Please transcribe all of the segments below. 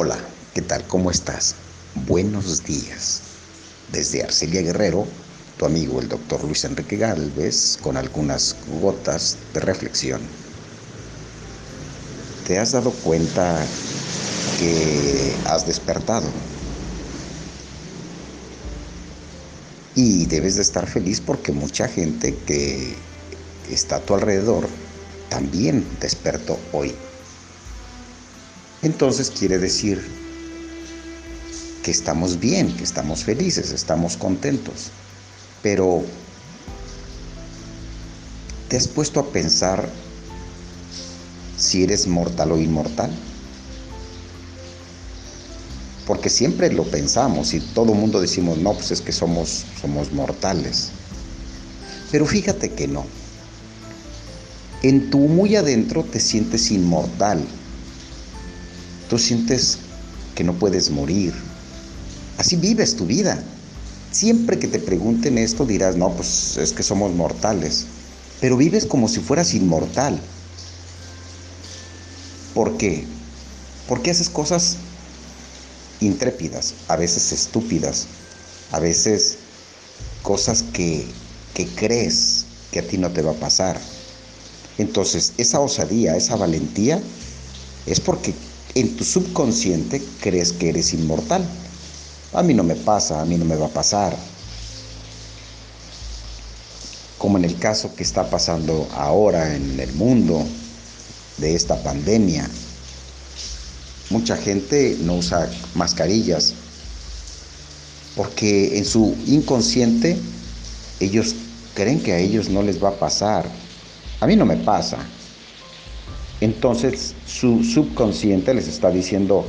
Hola, ¿qué tal? ¿Cómo estás? Buenos días. Desde Arcelia Guerrero, tu amigo el doctor Luis Enrique Galvez, con algunas gotas de reflexión. ¿Te has dado cuenta que has despertado? Y debes de estar feliz porque mucha gente que está a tu alrededor también despertó hoy. Entonces quiere decir que estamos bien, que estamos felices, estamos contentos. Pero ¿te has puesto a pensar si eres mortal o inmortal? Porque siempre lo pensamos y todo el mundo decimos, no, pues es que somos, somos mortales. Pero fíjate que no. En tu muy adentro te sientes inmortal, Tú sientes que no puedes morir. Así vives tu vida. Siempre que te pregunten esto dirás, no, pues es que somos mortales. Pero vives como si fueras inmortal. ¿Por qué? Porque haces cosas intrépidas, a veces estúpidas, a veces cosas que, que crees que a ti no te va a pasar. Entonces, esa osadía, esa valentía, es porque en tu subconsciente crees que eres inmortal. A mí no me pasa, a mí no me va a pasar. Como en el caso que está pasando ahora en el mundo de esta pandemia. Mucha gente no usa mascarillas porque en su inconsciente ellos creen que a ellos no les va a pasar. A mí no me pasa, entonces su subconsciente les está diciendo,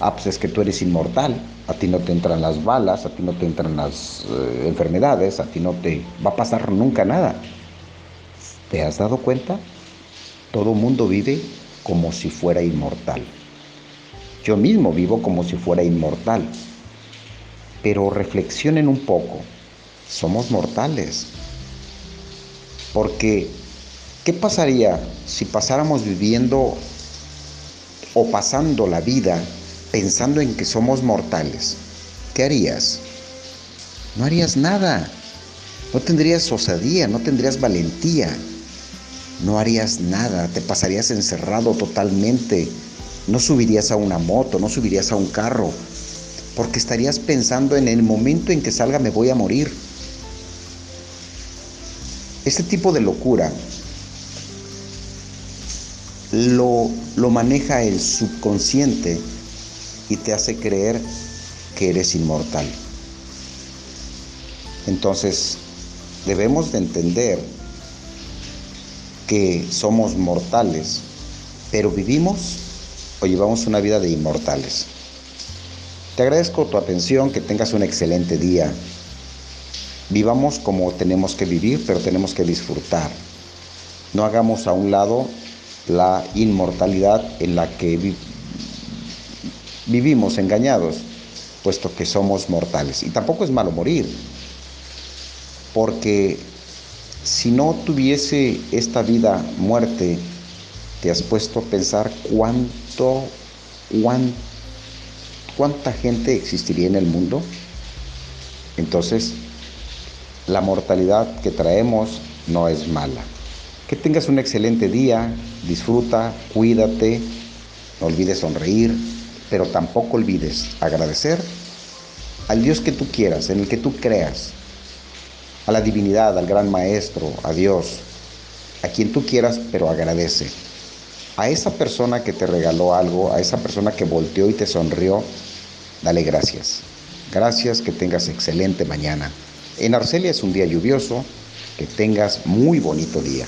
ah, pues es que tú eres inmortal, a ti no te entran las balas, a ti no te entran las eh, enfermedades, a ti no te va a pasar nunca nada. ¿Te has dado cuenta? Todo mundo vive como si fuera inmortal. Yo mismo vivo como si fuera inmortal. Pero reflexionen un poco, somos mortales. Porque ¿Qué pasaría si pasáramos viviendo o pasando la vida pensando en que somos mortales? ¿Qué harías? No harías nada. No tendrías osadía, no tendrías valentía. No harías nada, te pasarías encerrado totalmente. No subirías a una moto, no subirías a un carro, porque estarías pensando en el momento en que salga me voy a morir. Este tipo de locura lo, lo maneja el subconsciente y te hace creer que eres inmortal. Entonces, debemos de entender que somos mortales, pero vivimos o llevamos una vida de inmortales. Te agradezco tu atención, que tengas un excelente día. Vivamos como tenemos que vivir, pero tenemos que disfrutar. No hagamos a un lado la inmortalidad en la que vivimos engañados, puesto que somos mortales. Y tampoco es malo morir, porque si no tuviese esta vida muerte, te has puesto a pensar cuánto, cuánta gente existiría en el mundo. Entonces, la mortalidad que traemos no es mala. Que tengas un excelente día, disfruta, cuídate, no olvides sonreír, pero tampoco olvides agradecer al Dios que tú quieras, en el que tú creas, a la divinidad, al gran maestro, a Dios, a quien tú quieras, pero agradece. A esa persona que te regaló algo, a esa persona que volteó y te sonrió, dale gracias. Gracias, que tengas excelente mañana. En Arcelia es un día lluvioso, que tengas muy bonito día.